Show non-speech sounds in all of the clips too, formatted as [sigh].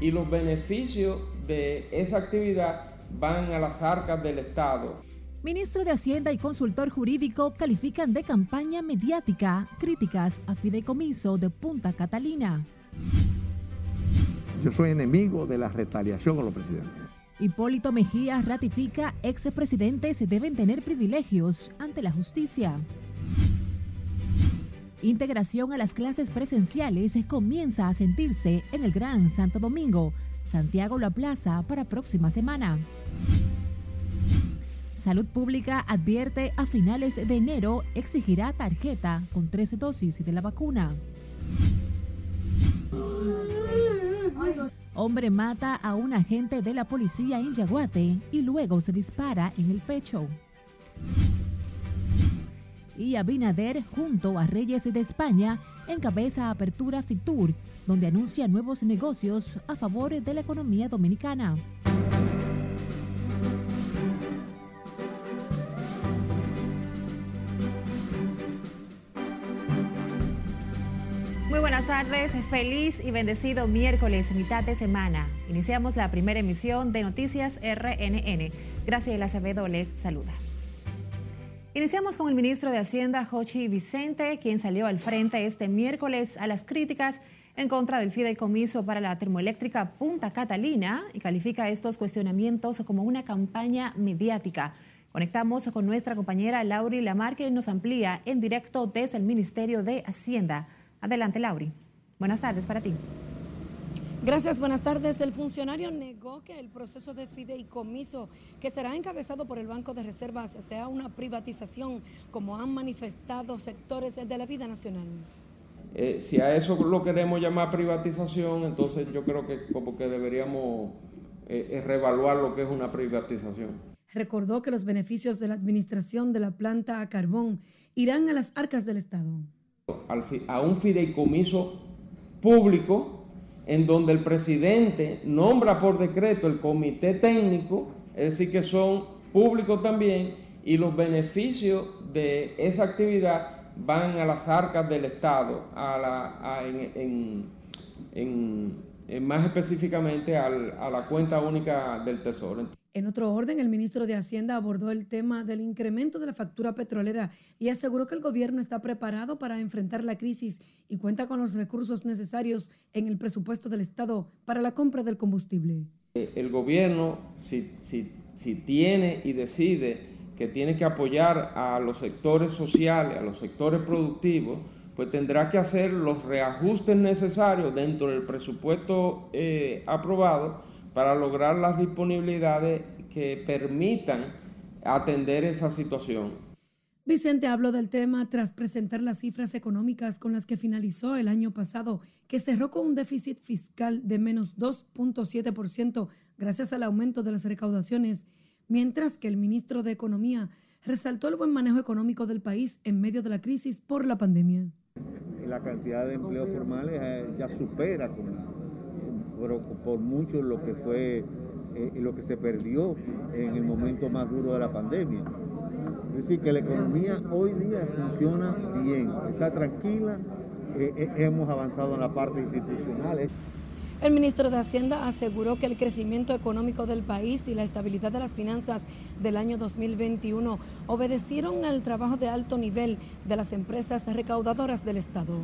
y los beneficios de esa actividad van a las arcas del Estado. Ministro de Hacienda y consultor jurídico califican de campaña mediática críticas a fideicomiso de Punta Catalina. Yo soy enemigo de la retaliación con los presidentes. Hipólito Mejía ratifica expresidentes deben tener privilegios ante la justicia. Integración a las clases presenciales comienza a sentirse en el Gran Santo Domingo. Santiago La Plaza para próxima semana. Salud Pública advierte a finales de enero exigirá tarjeta con 13 dosis de la vacuna. Hombre mata a un agente de la policía en Yaguate y luego se dispara en el pecho. Y Abinader, junto a Reyes de España, encabeza Apertura Fitur, donde anuncia nuevos negocios a favor de la economía dominicana. Muy buenas tardes, feliz y bendecido miércoles, mitad de semana. Iniciamos la primera emisión de Noticias RNN. Gracias, Acevedo les saluda. Iniciamos con el ministro de Hacienda, Jochi Vicente, quien salió al frente este miércoles a las críticas en contra del fideicomiso para la termoeléctrica Punta Catalina y califica estos cuestionamientos como una campaña mediática. Conectamos con nuestra compañera Lauri Lamar, que nos amplía en directo desde el Ministerio de Hacienda. Adelante, Lauri. Buenas tardes para ti. Gracias, buenas tardes. El funcionario negó que el proceso de fideicomiso que será encabezado por el Banco de Reservas sea una privatización, como han manifestado sectores de la vida nacional. Eh, si a eso lo queremos llamar privatización, entonces yo creo que como que deberíamos eh, reevaluar lo que es una privatización. Recordó que los beneficios de la administración de la planta a carbón irán a las arcas del Estado a un fideicomiso público en donde el presidente nombra por decreto el comité técnico, es decir, que son públicos también, y los beneficios de esa actividad van a las arcas del Estado, a la, en, más específicamente a la cuenta única del Tesoro. En otro orden, el ministro de Hacienda abordó el tema del incremento de la factura petrolera y aseguró que el gobierno está preparado para enfrentar la crisis y cuenta con los recursos necesarios en el presupuesto del Estado para la compra del combustible. El gobierno, si, si tiene y decide que tiene que apoyar a los sectores sociales, a los sectores productivos, pues tendrá que hacer los reajustes necesarios dentro del presupuesto eh, aprobado para lograr las disponibilidades que permitan atender esa situación. Vicente habló del tema tras presentar las cifras económicas con las que finalizó el año pasado, que cerró con un déficit fiscal de menos 2.7% gracias al aumento de las recaudaciones, mientras que el ministro de Economía resaltó el buen manejo económico del país en medio de la crisis por la pandemia. La cantidad de empleos formales eh, ya supera por mucho lo que fue eh, lo que se perdió en el momento más duro de la pandemia. Es decir, que la economía hoy día funciona bien, está tranquila, eh, eh, hemos avanzado en la parte institucional. El ministro de Hacienda aseguró que el crecimiento económico del país y la estabilidad de las finanzas del año 2021 obedecieron al trabajo de alto nivel de las empresas recaudadoras del Estado.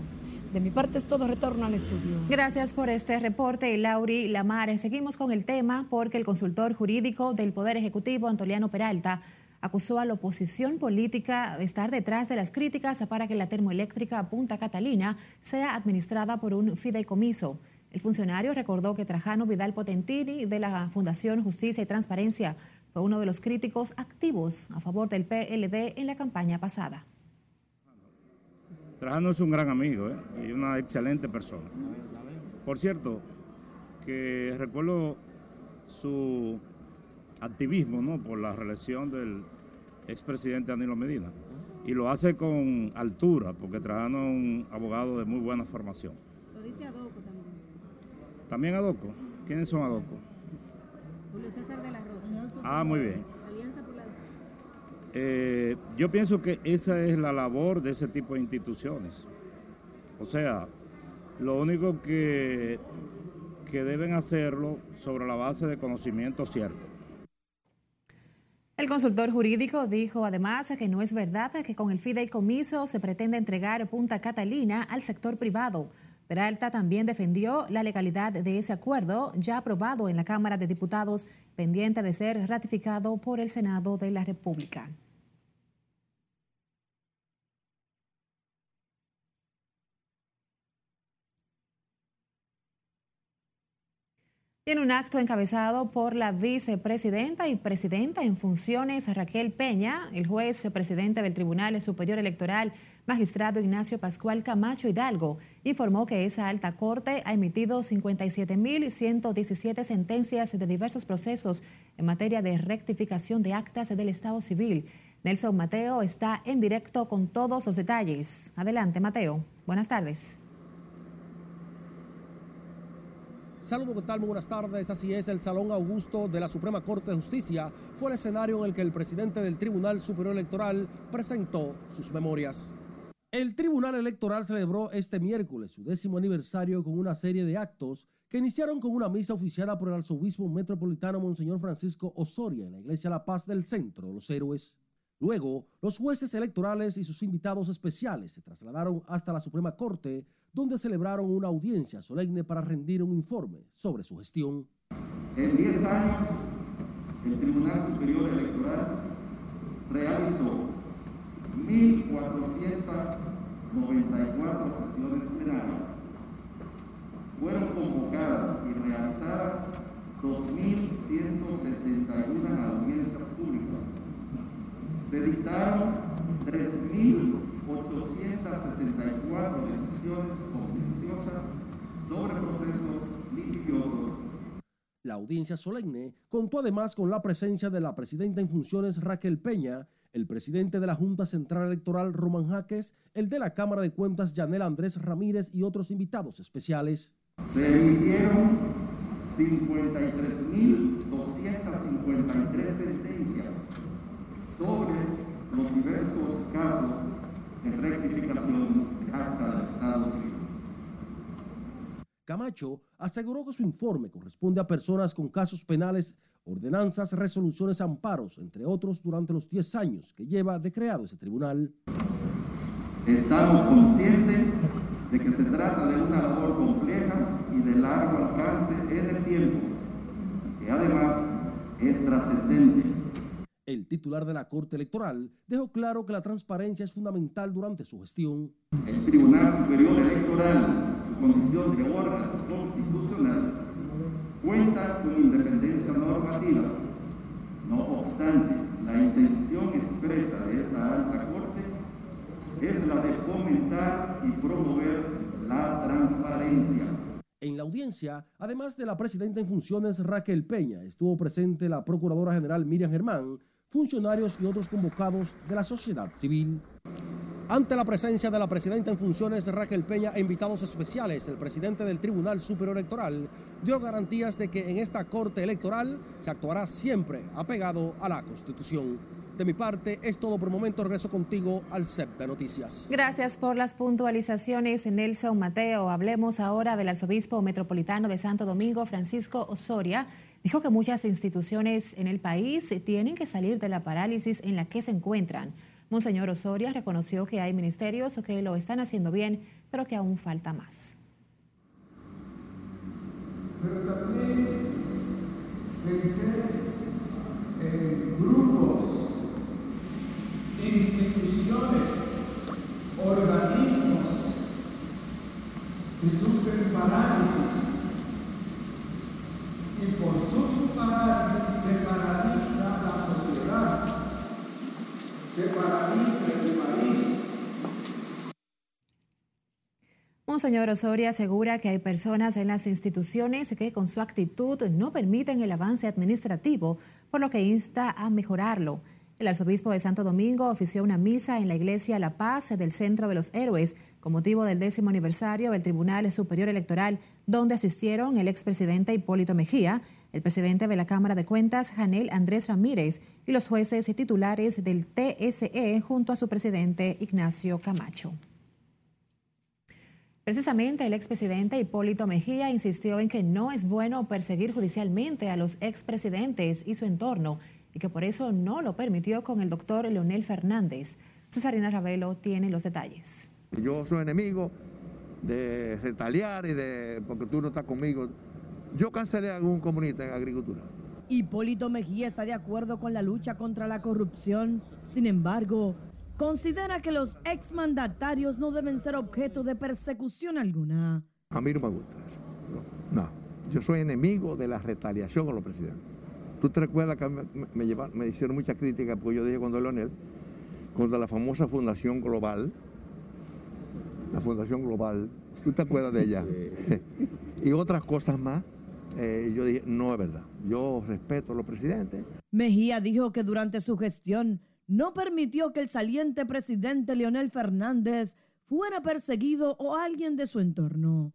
De mi parte es todo, retorno al estudio. Gracias por este reporte, Lauri Lamare. Seguimos con el tema porque el consultor jurídico del Poder Ejecutivo, Antoliano Peralta, acusó a la oposición política de estar detrás de las críticas para que la termoeléctrica Punta Catalina sea administrada por un fideicomiso. El funcionario recordó que Trajano Vidal Potentini de la Fundación Justicia y Transparencia fue uno de los críticos activos a favor del PLD en la campaña pasada. Trajano es un gran amigo ¿eh? y una excelente persona. Por cierto, que recuerdo su activismo ¿no? por la reelección del expresidente Danilo Medina. Y lo hace con altura, porque Trajano es un abogado de muy buena formación. Lo dice Adoco también. ¿También Adoco? ¿Quiénes son Adoco? Julio César de la Rosa. Ah, muy bien. Eh, yo pienso que esa es la labor de ese tipo de instituciones. O sea, lo único que, que deben hacerlo sobre la base de conocimiento cierto. El consultor jurídico dijo además que no es verdad que con el fideicomiso se pretende entregar Punta Catalina al sector privado. Peralta también defendió la legalidad de ese acuerdo ya aprobado en la Cámara de Diputados, pendiente de ser ratificado por el Senado de la República. En un acto encabezado por la vicepresidenta y presidenta en funciones Raquel Peña, el juez presidente del Tribunal Superior Electoral, magistrado Ignacio Pascual Camacho Hidalgo, informó que esa alta corte ha emitido 57.117 sentencias de diversos procesos en materia de rectificación de actas del Estado civil. Nelson Mateo está en directo con todos los detalles. Adelante, Mateo. Buenas tardes. Saludos, ¿qué? Muy buenas tardes. Así es, el Salón Augusto de la Suprema Corte de Justicia fue el escenario en el que el presidente del Tribunal Superior Electoral presentó sus memorias. El Tribunal Electoral celebró este miércoles su décimo aniversario con una serie de actos que iniciaron con una misa oficiada por el arzobispo metropolitano Monseñor Francisco Osoria en la Iglesia La Paz del Centro de los Héroes. Luego, los jueces electorales y sus invitados especiales se trasladaron hasta la Suprema Corte donde celebraron una audiencia solemne para rendir un informe sobre su gestión. En 10 años, el Tribunal Superior Electoral realizó 1.494 sesiones plenarias. Fueron convocadas y realizadas 2.171 audiencias públicas. Se dictaron 3.000 864 decisiones contenciosas sobre procesos litigiosos. La audiencia solemne contó además con la presencia de la presidenta en funciones Raquel Peña, el presidente de la Junta Central Electoral Román Jaques, el de la Cámara de Cuentas Yanel Andrés Ramírez y otros invitados especiales. Se emitieron 53.253 sentencias sobre los diversos casos en rectificación de acta del Estado civil. Camacho aseguró que su informe corresponde a personas con casos penales, ordenanzas, resoluciones, amparos, entre otros, durante los 10 años que lleva de creado ese tribunal. Estamos conscientes de que se trata de una labor compleja y de largo alcance en el tiempo, que además es trascendente el titular de la Corte Electoral dejó claro que la transparencia es fundamental durante su gestión. El Tribunal Superior Electoral, su condición de órgano constitucional, cuenta con independencia normativa. No obstante, la intención expresa de esta alta Corte es la de fomentar y promover la transparencia. En la audiencia, además de la presidenta en funciones Raquel Peña, estuvo presente la Procuradora General Miriam Germán, funcionarios y otros convocados de la sociedad civil. Ante la presencia de la presidenta en funciones Raquel Peña e invitados especiales, el presidente del Tribunal Superior Electoral dio garantías de que en esta Corte Electoral se actuará siempre apegado a la Constitución. De mi parte, es todo por el momento. Regreso contigo al CEP de Noticias. Gracias por las puntualizaciones, Nelson Mateo. Hablemos ahora del arzobispo metropolitano de Santo Domingo, Francisco Osoria. Dijo que muchas instituciones en el país tienen que salir de la parálisis en la que se encuentran. Monseñor Osoria reconoció que hay ministerios que lo están haciendo bien, pero que aún falta más. Pero también pensé en grupos instituciones, organismos que sufren parálisis y por su parálisis se paraliza la sociedad, se paraliza el país. Monseñor Osoria asegura que hay personas en las instituciones que con su actitud no permiten el avance administrativo, por lo que insta a mejorarlo. El arzobispo de Santo Domingo ofició una misa en la iglesia La Paz del Centro de los Héroes con motivo del décimo aniversario del Tribunal Superior Electoral, donde asistieron el expresidente Hipólito Mejía, el presidente de la Cámara de Cuentas, Janel Andrés Ramírez, y los jueces y titulares del TSE junto a su presidente Ignacio Camacho. Precisamente el expresidente Hipólito Mejía insistió en que no es bueno perseguir judicialmente a los expresidentes y su entorno y que por eso no lo permitió con el doctor Leonel Fernández. Cesarina Ravelo tiene los detalles. Yo soy enemigo de retaliar y de porque tú no estás conmigo. Yo cancelé a algún comunista en agricultura. Hipólito Mejía está de acuerdo con la lucha contra la corrupción. Sin embargo, considera que los exmandatarios no deben ser objeto de persecución alguna. A mí no me gusta eso. No, yo soy enemigo de la retaliación con los presidentes. ¿Tú te recuerdas que me, me, me hicieron mucha crítica porque yo dije cuando Leonel, contra la famosa Fundación Global, la Fundación Global, ¿tú te acuerdas de ella? [laughs] y otras cosas más. Eh, yo dije, no es verdad. Yo respeto a los presidentes. Mejía dijo que durante su gestión no permitió que el saliente presidente Leonel Fernández fuera perseguido o alguien de su entorno.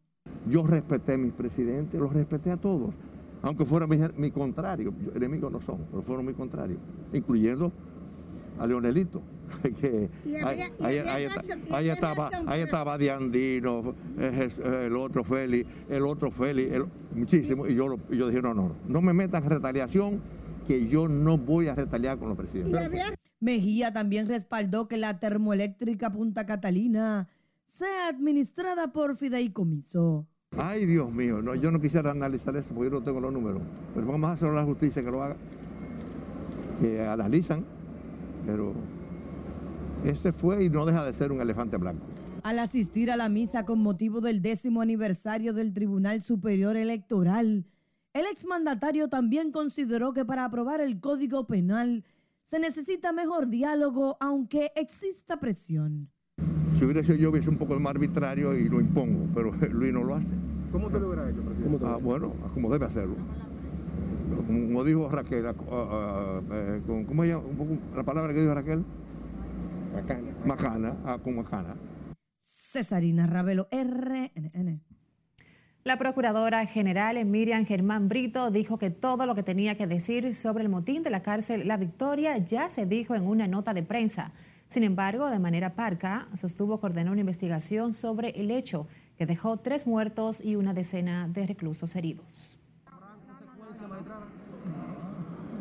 Yo respeté a mis presidentes, los respeté a todos, aunque fueran mi, mi contrario, enemigos no son, pero fueron mi contrarios, incluyendo a Leonelito. que ahí, estaba, ahí estaba Diandino, el otro Félix, el otro Félix, muchísimo. Y yo, yo dije, no, no, no me metan en retaliación, que yo no voy a retaliar con los presidentes. Mejía también respaldó que la termoeléctrica Punta Catalina sea administrada por fideicomiso. Ay, Dios mío, no, yo no quisiera analizar eso porque yo no tengo los números. Pero vamos a hacer la justicia que lo haga. Que analizan, pero ese fue y no deja de ser un elefante blanco. Al asistir a la misa con motivo del décimo aniversario del Tribunal Superior Electoral, el exmandatario también consideró que para aprobar el Código Penal se necesita mejor diálogo, aunque exista presión. Si hubiera sido yo, hubiese un poco más arbitrario y lo impongo, pero [laughs] Luis no lo hace. ¿Cómo te lo hubiera hecho, presidente? Ah, bueno, como debe hacerlo. Como dijo Raquel, uh, uh, uh, ¿cómo es la palabra que dijo Raquel? Macana. Macana, ah, con Macana. Cesarina Ravelo, RNN. La procuradora general Miriam Germán Brito dijo que todo lo que tenía que decir sobre el motín de la cárcel La Victoria ya se dijo en una nota de prensa. Sin embargo, de manera parca, sostuvo que ordenó una investigación sobre el hecho que dejó tres muertos y una decena de reclusos heridos.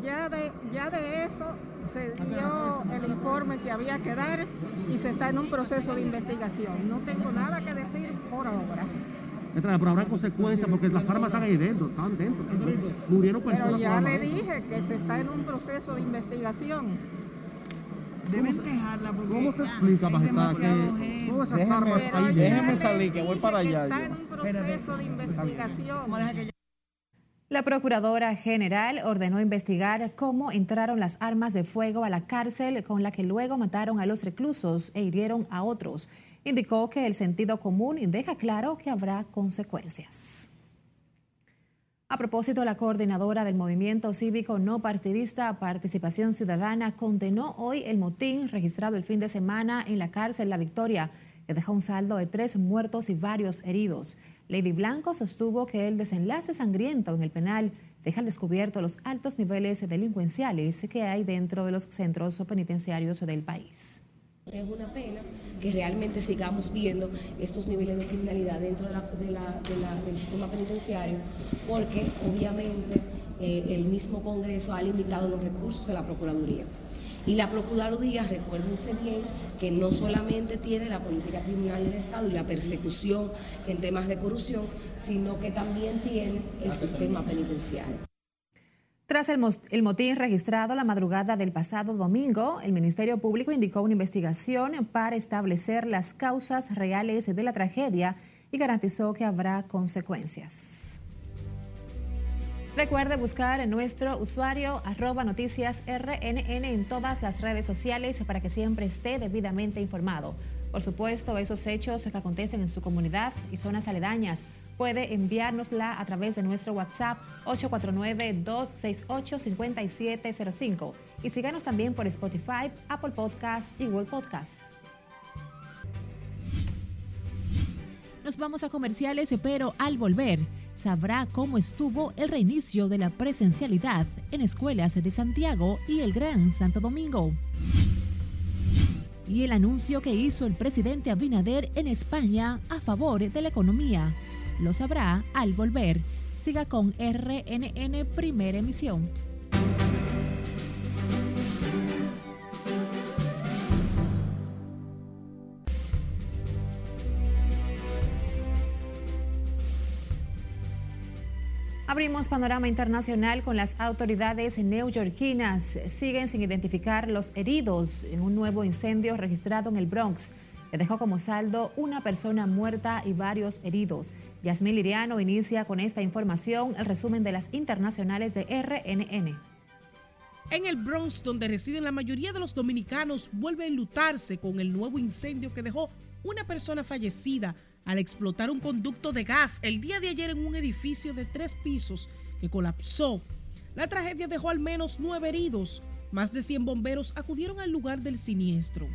Ya de, ya de eso se dio el informe que había que dar y se está en un proceso de investigación. No tengo nada que decir por ahora. Pero habrá consecuencias porque las armas están ahí dentro, están dentro. Murieron personas. Pero ya le dije que se está en un proceso de investigación. Deben quejarla porque ¿Cómo se explica, magistrada, que todas esas armas ahí Déjeme salir, que voy para allá. Está en un proceso de investigación. La Procuradora General ordenó investigar cómo entraron las armas de fuego a la cárcel con la que luego mataron a los reclusos e hirieron a otros. Indicó que el sentido común deja claro que habrá consecuencias. A propósito, la coordinadora del movimiento cívico no partidista Participación Ciudadana condenó hoy el motín registrado el fin de semana en la cárcel La Victoria, que dejó un saldo de tres muertos y varios heridos. Lady Blanco sostuvo que el desenlace sangriento en el penal deja al descubierto los altos niveles delincuenciales que hay dentro de los centros penitenciarios del país. Es una pena que realmente sigamos viendo estos niveles de criminalidad dentro del sistema penitenciario, porque obviamente eh, el mismo Congreso ha limitado los recursos de la Procuraduría. Y la Procuraduría, recuérdense bien, que no solamente tiene la política criminal del Estado y la persecución en temas de corrupción, sino que también tiene el sistema penitenciario. Tras el, el, motín registrado la madrugada del pasado domingo, el Ministerio Público indicó una investigación para establecer las causas reales de la tragedia y garantizó que habrá consecuencias. Recuerde buscar nuestro usuario arroba noticias RNN en todas las redes sociales para que siempre esté debidamente informado. Por supuesto, esos hechos que acontecen en su comunidad y zonas aledañas puede enviárnosla a través de nuestro WhatsApp 849-268-5705 y síganos también por Spotify, Apple Podcast y Google Podcast. Nos vamos a comerciales, pero al volver sabrá cómo estuvo el reinicio de la presencialidad en escuelas de Santiago y el Gran Santo Domingo. y el anuncio que hizo el presidente Abinader en España a favor de la economía. Lo sabrá al volver. Siga con RNN Primera Emisión. Abrimos panorama internacional con las autoridades neoyorquinas. Siguen sin identificar los heridos en un nuevo incendio registrado en el Bronx, que dejó como saldo una persona muerta y varios heridos. Yasmín Liriano inicia con esta información el resumen de las internacionales de RNN. En el Bronx, donde residen la mayoría de los dominicanos, vuelve a enlutarse con el nuevo incendio que dejó una persona fallecida al explotar un conducto de gas el día de ayer en un edificio de tres pisos que colapsó. La tragedia dejó al menos nueve heridos. Más de 100 bomberos acudieron al lugar del siniestro.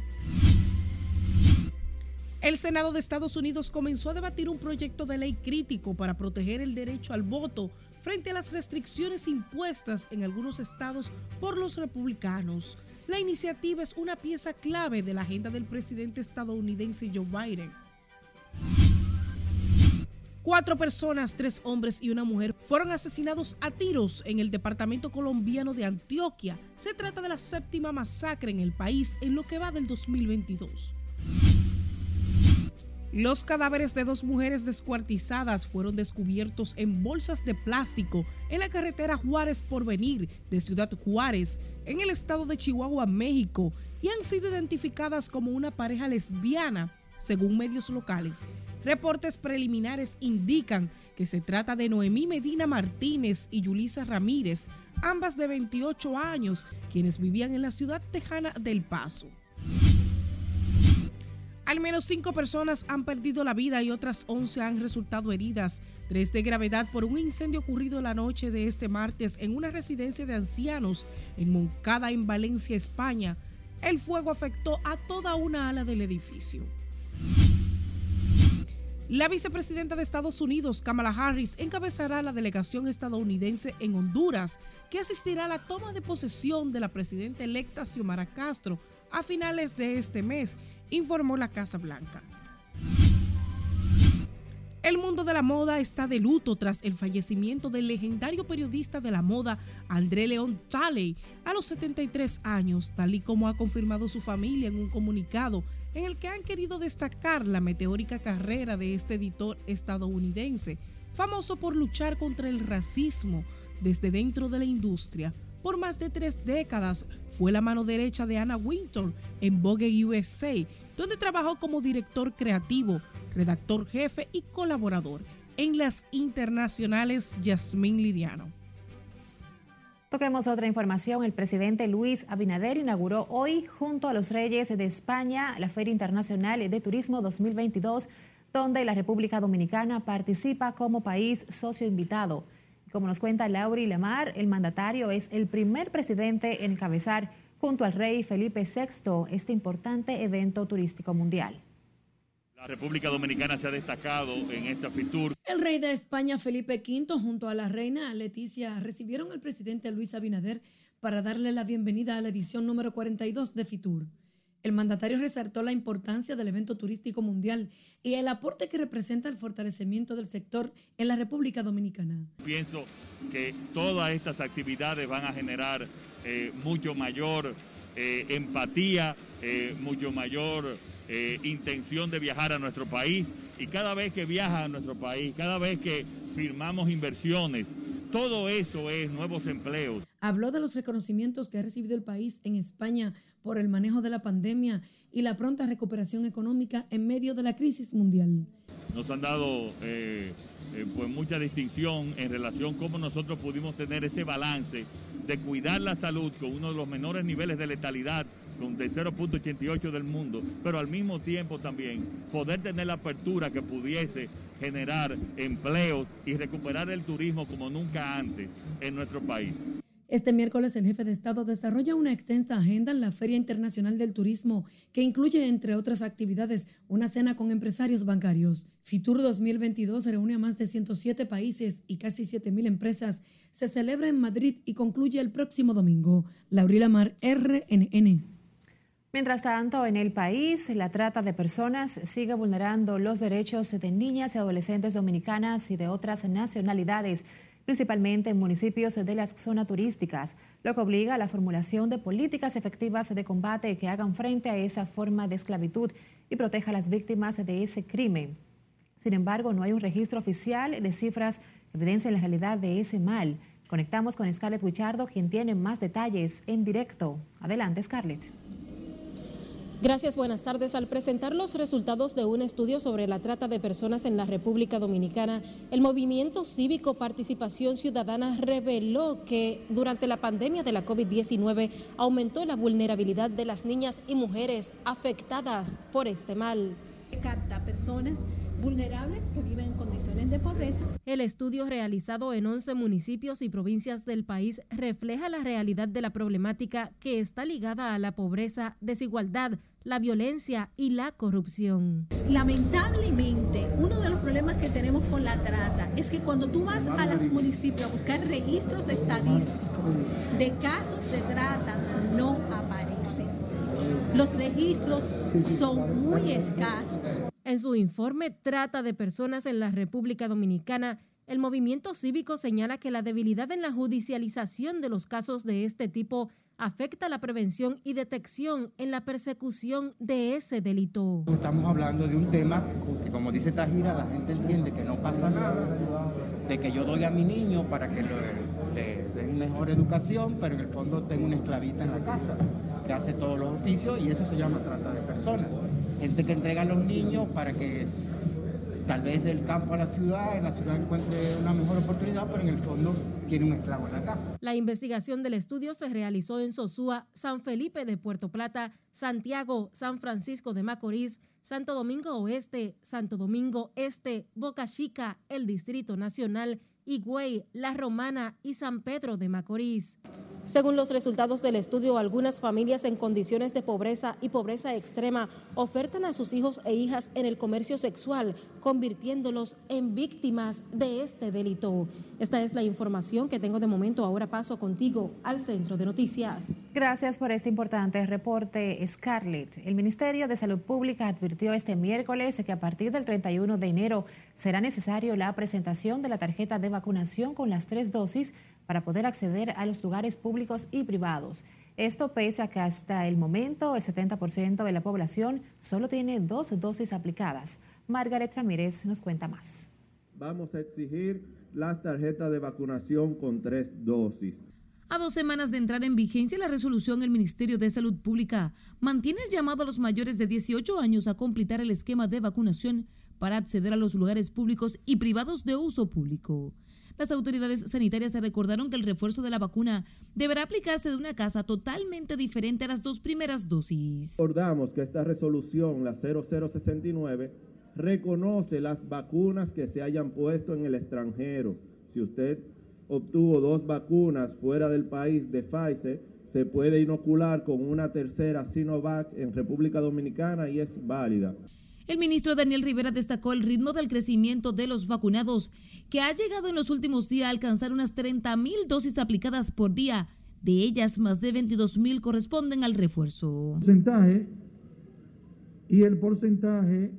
El Senado de Estados Unidos comenzó a debatir un proyecto de ley crítico para proteger el derecho al voto frente a las restricciones impuestas en algunos estados por los republicanos. La iniciativa es una pieza clave de la agenda del presidente estadounidense Joe Biden. Cuatro personas, tres hombres y una mujer, fueron asesinados a tiros en el departamento colombiano de Antioquia. Se trata de la séptima masacre en el país en lo que va del 2022. Los cadáveres de dos mujeres descuartizadas fueron descubiertos en bolsas de plástico en la carretera Juárez Porvenir de Ciudad Juárez, en el estado de Chihuahua, México, y han sido identificadas como una pareja lesbiana según medios locales. Reportes preliminares indican que se trata de Noemí Medina Martínez y Yulisa Ramírez, ambas de 28 años, quienes vivían en la ciudad tejana del Paso. Al menos cinco personas han perdido la vida y otras 11 han resultado heridas, tres de gravedad por un incendio ocurrido la noche de este martes en una residencia de ancianos en Moncada, en Valencia, España. El fuego afectó a toda una ala del edificio. La vicepresidenta de Estados Unidos, Kamala Harris, encabezará la delegación estadounidense en Honduras, que asistirá a la toma de posesión de la presidenta electa Xiomara Castro a finales de este mes, informó la Casa Blanca. El mundo de la moda está de luto tras el fallecimiento del legendario periodista de la moda André León Talley a los 73 años, tal y como ha confirmado su familia en un comunicado en el que han querido destacar la meteórica carrera de este editor estadounidense, famoso por luchar contra el racismo desde dentro de la industria. Por más de tres décadas fue la mano derecha de Anna Wintour en Vogue USA, donde trabajó como director creativo, redactor jefe y colaborador. En las internacionales, Yasmín Liriano. Toquemos otra información. El presidente Luis Abinader inauguró hoy, junto a los Reyes de España, la Feria Internacional de Turismo 2022, donde la República Dominicana participa como país socio invitado. Como nos cuenta Lauri Lamar, el mandatario es el primer presidente en encabezar, junto al rey Felipe VI, este importante evento turístico mundial. La República Dominicana se ha destacado en esta FITUR. El rey de España, Felipe V, junto a la reina Leticia, recibieron al presidente Luis Abinader para darle la bienvenida a la edición número 42 de FITUR. El mandatario resaltó la importancia del evento turístico mundial y el aporte que representa el fortalecimiento del sector en la República Dominicana. Pienso que todas estas actividades van a generar eh, mucho mayor eh, empatía, eh, mucho mayor eh, intención de viajar a nuestro país y cada vez que viaja a nuestro país, cada vez que firmamos inversiones, todo eso es nuevos empleos. Habló de los reconocimientos que ha recibido el país en España por el manejo de la pandemia y la pronta recuperación económica en medio de la crisis mundial. Nos han dado eh, eh, pues mucha distinción en relación a cómo nosotros pudimos tener ese balance de cuidar la salud con uno de los menores niveles de letalidad con de 0.88 del mundo, pero al mismo tiempo también poder tener la apertura que pudiese generar empleos y recuperar el turismo como nunca antes en nuestro país. Este miércoles el jefe de Estado desarrolla una extensa agenda en la Feria Internacional del Turismo que incluye, entre otras actividades, una cena con empresarios bancarios. FITUR 2022 reúne a más de 107 países y casi 7.000 empresas. Se celebra en Madrid y concluye el próximo domingo. Laurila Mar, RNN. Mientras tanto, en el país, la trata de personas sigue vulnerando los derechos de niñas y adolescentes dominicanas y de otras nacionalidades, principalmente en municipios de las zonas turísticas, lo que obliga a la formulación de políticas efectivas de combate que hagan frente a esa forma de esclavitud y proteja a las víctimas de ese crimen. Sin embargo, no hay un registro oficial de cifras que evidencien la realidad de ese mal. Conectamos con Scarlett Wichardo, quien tiene más detalles en directo. Adelante, Scarlett. Gracias, buenas tardes. Al presentar los resultados de un estudio sobre la trata de personas en la República Dominicana, el movimiento cívico Participación Ciudadana reveló que durante la pandemia de la COVID-19 aumentó la vulnerabilidad de las niñas y mujeres afectadas por este mal. Capta personas vulnerables que viven en condiciones de pobreza. El estudio realizado en 11 municipios y provincias del país refleja la realidad de la problemática que está ligada a la pobreza, desigualdad, la violencia y la corrupción. Lamentablemente, uno de los problemas que tenemos con la trata es que cuando tú vas a los municipios a buscar registros estadísticos de casos de trata, no aparecen. Los registros son muy escasos. En su informe Trata de Personas en la República Dominicana, el movimiento cívico señala que la debilidad en la judicialización de los casos de este tipo afecta la prevención y detección en la persecución de ese delito. Estamos hablando de un tema que, como dice Tajira, la gente entiende que no pasa nada, de que yo doy a mi niño para que le den mejor educación, pero en el fondo tengo una esclavita en la casa que hace todos los oficios y eso se llama trata de personas gente que entrega a los niños para que tal vez del campo a la ciudad, en la ciudad encuentre una mejor oportunidad, pero en el fondo tiene un esclavo en la casa. La investigación del estudio se realizó en Sosúa, San Felipe de Puerto Plata, Santiago, San Francisco de Macorís, Santo Domingo Oeste, Santo Domingo Este, Boca Chica, el Distrito Nacional, Higüey, La Romana y San Pedro de Macorís. Según los resultados del estudio, algunas familias en condiciones de pobreza y pobreza extrema ofertan a sus hijos e hijas en el comercio sexual, convirtiéndolos en víctimas de este delito. Esta es la información que tengo de momento. Ahora paso contigo al centro de noticias. Gracias por este importante reporte, Scarlett. El Ministerio de Salud Pública advirtió este miércoles que a partir del 31 de enero será necesario la presentación de la tarjeta de vacunación con las tres dosis para poder acceder a los lugares públicos y privados. Esto pese a que hasta el momento el 70% de la población solo tiene dos dosis aplicadas. Margaret Ramírez nos cuenta más. Vamos a exigir las tarjetas de vacunación con tres dosis. A dos semanas de entrar en vigencia la resolución, el Ministerio de Salud Pública mantiene el llamado a los mayores de 18 años a completar el esquema de vacunación para acceder a los lugares públicos y privados de uso público. Las autoridades sanitarias recordaron que el refuerzo de la vacuna deberá aplicarse de una casa totalmente diferente a las dos primeras dosis. Recordamos que esta resolución, la 0069, reconoce las vacunas que se hayan puesto en el extranjero. Si usted obtuvo dos vacunas fuera del país de Pfizer, se puede inocular con una tercera Sinovac en República Dominicana y es válida. El ministro Daniel Rivera destacó el ritmo del crecimiento de los vacunados, que ha llegado en los últimos días a alcanzar unas 30 mil dosis aplicadas por día. De ellas, más de 22 mil corresponden al refuerzo. Porcentaje y el porcentaje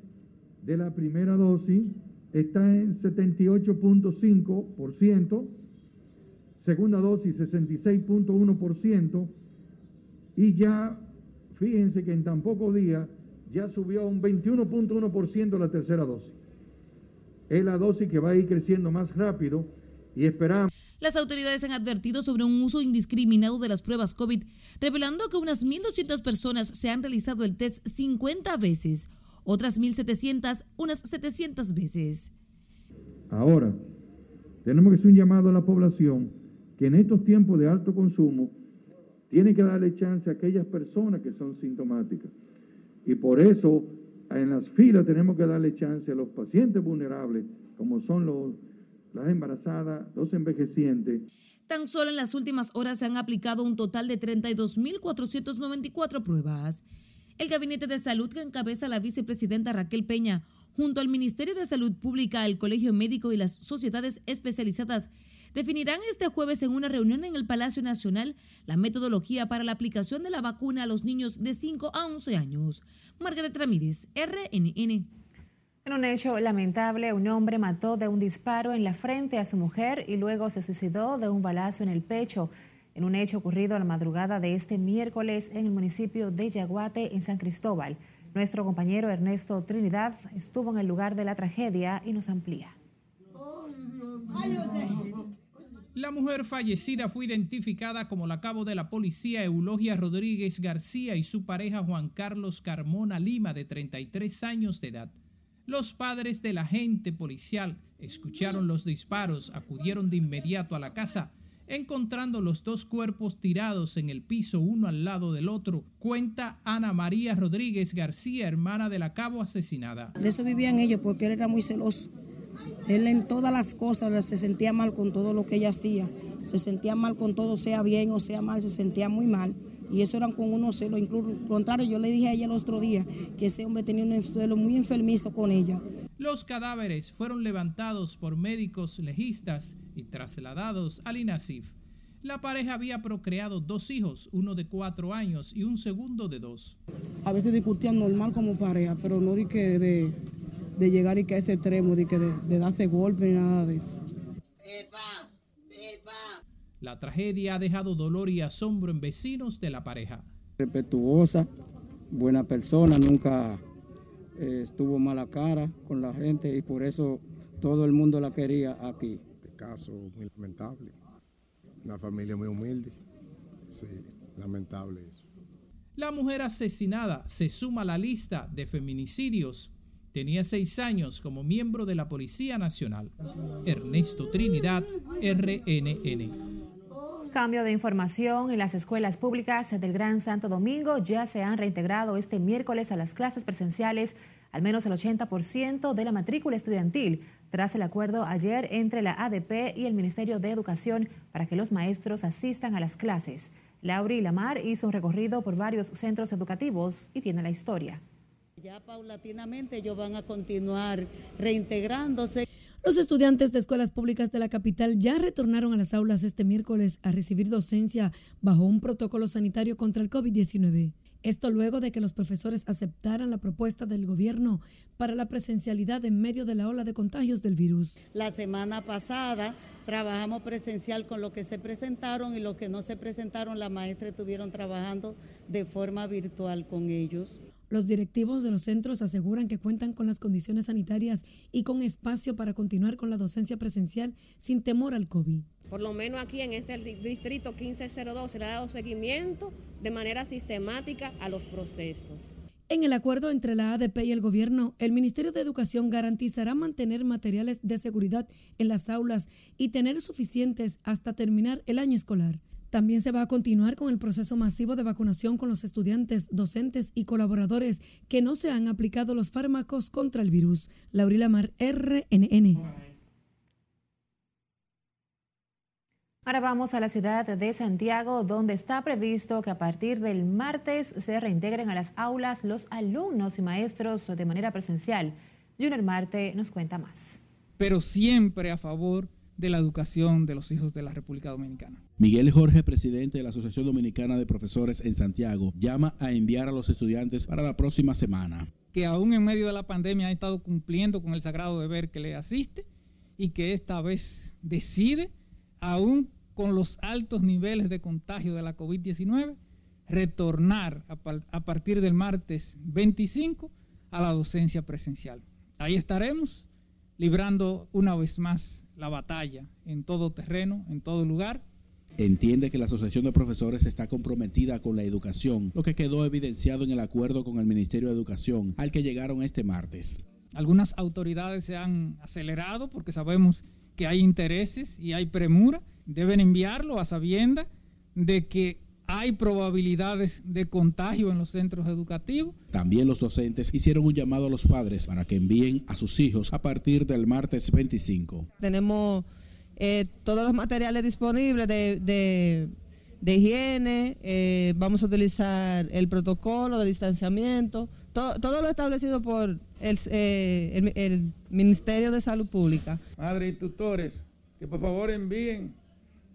de la primera dosis está en 78.5%, segunda dosis 66.1% y ya fíjense que en tan pocos días ya subió un 21.1% la tercera dosis. Es la dosis que va a ir creciendo más rápido y esperamos. Las autoridades han advertido sobre un uso indiscriminado de las pruebas COVID, revelando que unas 1.200 personas se han realizado el test 50 veces, otras 1.700 unas 700 veces. Ahora, tenemos que hacer un llamado a la población que en estos tiempos de alto consumo tiene que darle chance a aquellas personas que son sintomáticas. Y por eso en las filas tenemos que darle chance a los pacientes vulnerables, como son los, las embarazadas, los envejecientes. Tan solo en las últimas horas se han aplicado un total de 32.494 pruebas. El Gabinete de Salud que encabeza la vicepresidenta Raquel Peña, junto al Ministerio de Salud Pública, el Colegio Médico y las sociedades especializadas, definirán este jueves en una reunión en el Palacio Nacional la metodología para la aplicación de la vacuna a los niños de 5 a 11 años. Margaret Ramírez, RNN. En un hecho lamentable, un hombre mató de un disparo en la frente a su mujer y luego se suicidó de un balazo en el pecho. En un hecho ocurrido a la madrugada de este miércoles en el municipio de Yaguate, en San Cristóbal. Nuestro compañero Ernesto Trinidad estuvo en el lugar de la tragedia y nos amplía. La mujer fallecida fue identificada como la cabo de la policía Eulogia Rodríguez García y su pareja Juan Carlos Carmona Lima, de 33 años de edad. Los padres del agente policial escucharon los disparos, acudieron de inmediato a la casa, encontrando los dos cuerpos tirados en el piso uno al lado del otro, cuenta Ana María Rodríguez García, hermana de la cabo asesinada. De eso vivían ellos porque él era muy celoso. Él en todas las cosas se sentía mal con todo lo que ella hacía. Se sentía mal con todo, sea bien o sea mal, se sentía muy mal. Y eso eran con unos celos. Incluso contrario, yo le dije a ella el otro día que ese hombre tenía un celo muy enfermizo con ella. Los cadáveres fueron levantados por médicos legistas y trasladados al INASIF. La pareja había procreado dos hijos, uno de cuatro años y un segundo de dos. A veces discutían normal como pareja, pero no di que de, de llegar y que a ese extremo, de que de, de darse golpe ni nada de eso. La tragedia ha dejado dolor y asombro en vecinos de la pareja. Respetuosa, buena persona, nunca eh, estuvo mala cara con la gente y por eso todo el mundo la quería aquí. Este caso muy lamentable, una familia muy humilde, sí, lamentable eso. La mujer asesinada se suma a la lista de feminicidios. Tenía seis años como miembro de la Policía Nacional. Ernesto Trinidad, RNN. Cambio de información en las escuelas públicas del Gran Santo Domingo ya se han reintegrado este miércoles a las clases presenciales al menos el 80% de la matrícula estudiantil tras el acuerdo ayer entre la ADP y el Ministerio de Educación para que los maestros asistan a las clases. Lauri Lamar hizo un recorrido por varios centros educativos y tiene la historia. Ya paulatinamente ellos van a continuar reintegrándose. Los estudiantes de escuelas públicas de la capital ya retornaron a las aulas este miércoles a recibir docencia bajo un protocolo sanitario contra el COVID-19. Esto luego de que los profesores aceptaran la propuesta del gobierno para la presencialidad en medio de la ola de contagios del virus. La semana pasada trabajamos presencial con lo que se presentaron y lo que no se presentaron, la maestra estuvieron trabajando de forma virtual con ellos. Los directivos de los centros aseguran que cuentan con las condiciones sanitarias y con espacio para continuar con la docencia presencial sin temor al COVID. Por lo menos aquí en este distrito 1502 se le ha dado seguimiento de manera sistemática a los procesos. En el acuerdo entre la ADP y el gobierno, el Ministerio de Educación garantizará mantener materiales de seguridad en las aulas y tener suficientes hasta terminar el año escolar. También se va a continuar con el proceso masivo de vacunación con los estudiantes, docentes y colaboradores que no se han aplicado los fármacos contra el virus. Laurila Mar, RNN. Ahora vamos a la ciudad de Santiago, donde está previsto que a partir del martes se reintegren a las aulas los alumnos y maestros de manera presencial. Junior Marte nos cuenta más. Pero siempre a favor de la educación de los hijos de la República Dominicana. Miguel Jorge, presidente de la Asociación Dominicana de Profesores en Santiago, llama a enviar a los estudiantes para la próxima semana. Que aún en medio de la pandemia ha estado cumpliendo con el sagrado deber que le asiste y que esta vez decide, aún con los altos niveles de contagio de la COVID-19, retornar a, a partir del martes 25 a la docencia presencial. Ahí estaremos librando una vez más la batalla en todo terreno, en todo lugar. Entiende que la Asociación de Profesores está comprometida con la educación, lo que quedó evidenciado en el acuerdo con el Ministerio de Educación al que llegaron este martes. Algunas autoridades se han acelerado porque sabemos que hay intereses y hay premura. Deben enviarlo a sabienda de que hay probabilidades de contagio en los centros educativos. También los docentes hicieron un llamado a los padres para que envíen a sus hijos a partir del martes 25. Tenemos eh, todos los materiales disponibles de, de, de higiene, eh, vamos a utilizar el protocolo de distanciamiento, todo, todo lo establecido por el, eh, el, el Ministerio de Salud Pública. Madres y tutores que por favor envíen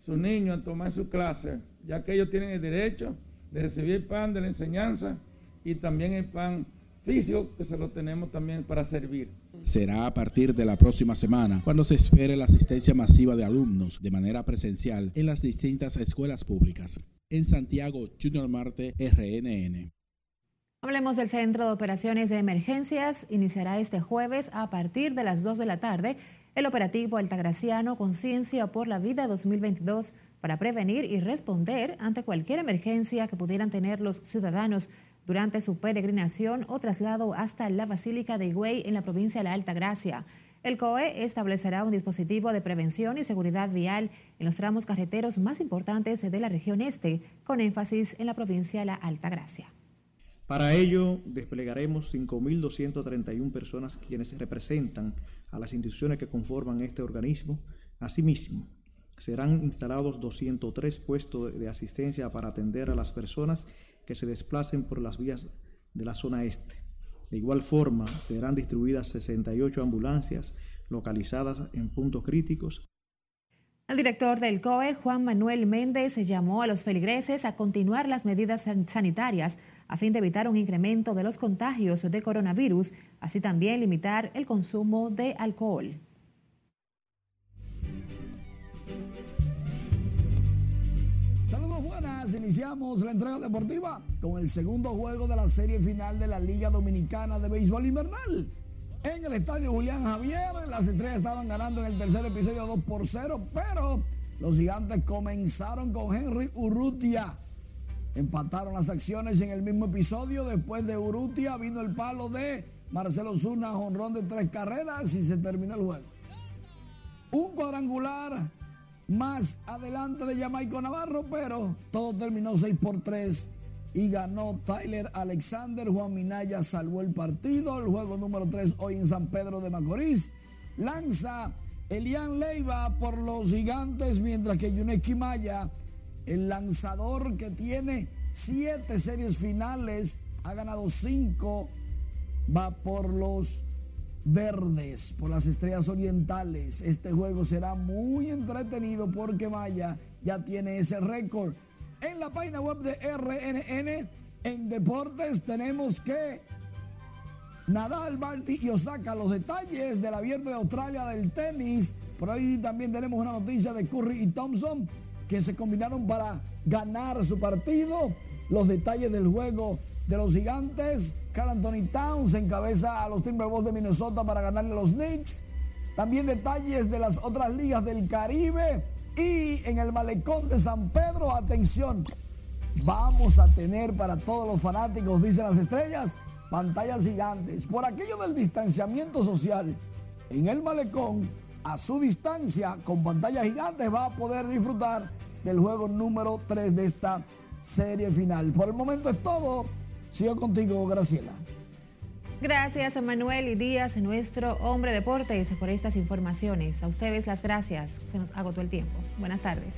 sus niños a tomar su clase, ya que ellos tienen el derecho de recibir el pan de la enseñanza y también el pan físico que se lo tenemos también para servir. Será a partir de la próxima semana cuando se espere la asistencia masiva de alumnos de manera presencial en las distintas escuelas públicas. En Santiago, Junior Marte, RNN. Hablemos del Centro de Operaciones de Emergencias. Iniciará este jueves a partir de las 2 de la tarde el operativo Altagraciano Conciencia por la Vida 2022 para prevenir y responder ante cualquier emergencia que pudieran tener los ciudadanos durante su peregrinación o traslado hasta la Basílica de Higüey en la provincia de la Alta Gracia. El COE establecerá un dispositivo de prevención y seguridad vial en los tramos carreteros más importantes de la región este, con énfasis en la provincia de la Alta Gracia. Para ello, desplegaremos 5.231 personas quienes representan a las instituciones que conforman este organismo. Asimismo, serán instalados 203 puestos de asistencia para atender a las personas que se desplacen por las vías de la zona este. De igual forma, serán distribuidas 68 ambulancias localizadas en puntos críticos. El director del COE, Juan Manuel Méndez, llamó a los feligreses a continuar las medidas sanitarias a fin de evitar un incremento de los contagios de coronavirus, así también limitar el consumo de alcohol. Iniciamos la entrega deportiva con el segundo juego de la serie final de la Liga Dominicana de Béisbol Invernal. En el estadio Julián Javier, las estrellas estaban ganando en el tercer episodio 2 por 0, pero los gigantes comenzaron con Henry Urrutia. Empataron las acciones en el mismo episodio. Después de Urrutia vino el palo de Marcelo Zuna, jonrón de tres carreras y se terminó el juego. Un cuadrangular más adelante de Jamaico Navarro, pero todo terminó 6 por 3 y ganó Tyler Alexander. Juan Minaya salvó el partido. El juego número 3 hoy en San Pedro de Macorís. Lanza Elian Leiva por los gigantes, mientras que Yuneki Maya, el lanzador que tiene 7 series finales, ha ganado 5, va por los verdes por las estrellas orientales. Este juego será muy entretenido porque Maya ya tiene ese récord. En la página web de RNN, en deportes, tenemos que Nadal, Barty y Osaka, los detalles del abierto de Australia del tenis. Por ahí también tenemos una noticia de Curry y Thompson que se combinaron para ganar su partido. Los detalles del juego de los gigantes. Carl Anthony Towns encabeza a los Timberwolves de Minnesota para ganarle a los Knicks. También detalles de las otras ligas del Caribe. Y en el malecón de San Pedro, atención, vamos a tener para todos los fanáticos, dicen las estrellas, pantallas gigantes. Por aquello del distanciamiento social, en el malecón, a su distancia, con pantallas gigantes, va a poder disfrutar del juego número 3 de esta serie final. Por el momento es todo. Sigo contigo, Graciela. Gracias, Emanuel y Díaz, nuestro hombre deportes, por estas informaciones. A ustedes las gracias. Se nos agotó el tiempo. Buenas tardes.